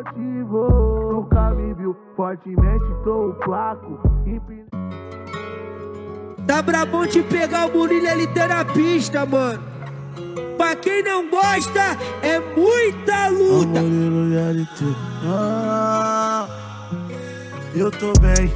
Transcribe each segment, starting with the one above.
motivo. Nunca me viu fortemente, tô o placo. Empin... Tá brabão de pegar o Murilo, ele tá na pista, mano. Pra quem não gosta, é muita luta. Ah, eu tô bem,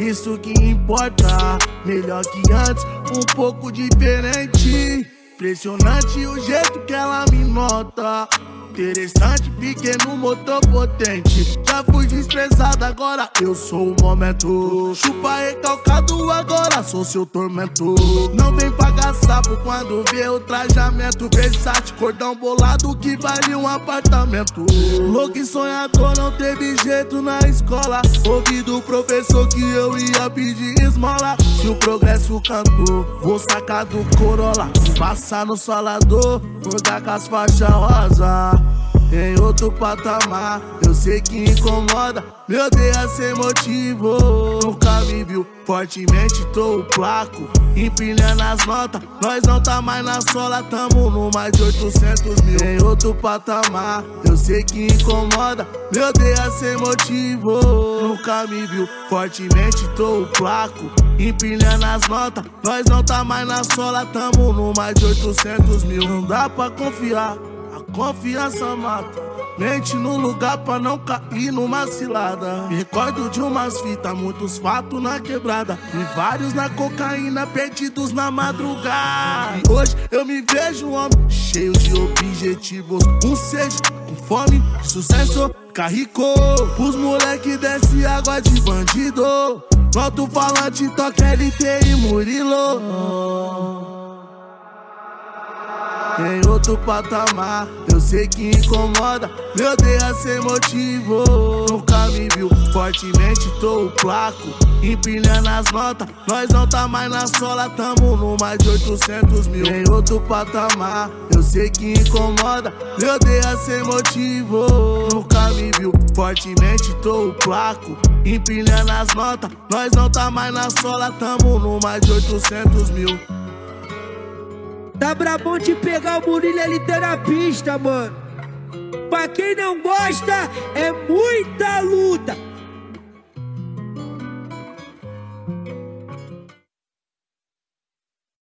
isso que importa. Melhor que antes, um pouco diferente. Impressionante o jeito que ela me nota. Interessante, pequeno motor potente. Já fui desprezado, agora eu sou o momento. Chupa recalcado, agora sou seu tormento. Não vem pagar sapo quando vê o trajamento. Versátil, cordão bolado que vale um apartamento. Louco e sonhador, não teve jeito na escola. Ouvi do professor que eu ia pedir esmola. Se o progresso cantou, vou sacar do Corolla. Passar no solador, mudar com as faixas rosa em outro patamar. Eu sei que incomoda, meu Deus, sem motivo. Nunca me viu fortemente, tô o placo, empilhando as notas. Nós não tá mais na sola, tamo no mais de 800 mil. Em outro patamar, eu sei que incomoda, meu Deus, sem motivo. Nunca me viu fortemente, tô o placo, empilhando as notas. Nós não tá mais na sola, tamo no mais de 800 mil. Não dá pra confiar. Confiança mata. Mente no lugar pra não cair numa cilada. Me recordo de umas fitas, muitos fatos na quebrada. E vários na cocaína, perdidos na madrugada. E hoje eu me vejo homem cheio de objetivos. Um seja com fome, sucesso, carrico. Os moleque desce água de bandido. Pronto falante, toca LT e Murilo em outro patamar. Eu sei que incomoda, meu Deus, sem motivo. Nunca me viu fortemente, tô o placo, empilhando as notas. Nós não tá mais na sola, tamo no mais de 800 mil. Em outro patamar, eu sei que incomoda, meu Deus, sem motivo. Nunca me viu fortemente, tô o placo, empilhando as notas. Nós não tá mais na sola, tamo no mais de 800 mil. Tá brabão de pegar o Murilo, ele tá na pista, mano. Pra quem não gosta, é muita luta.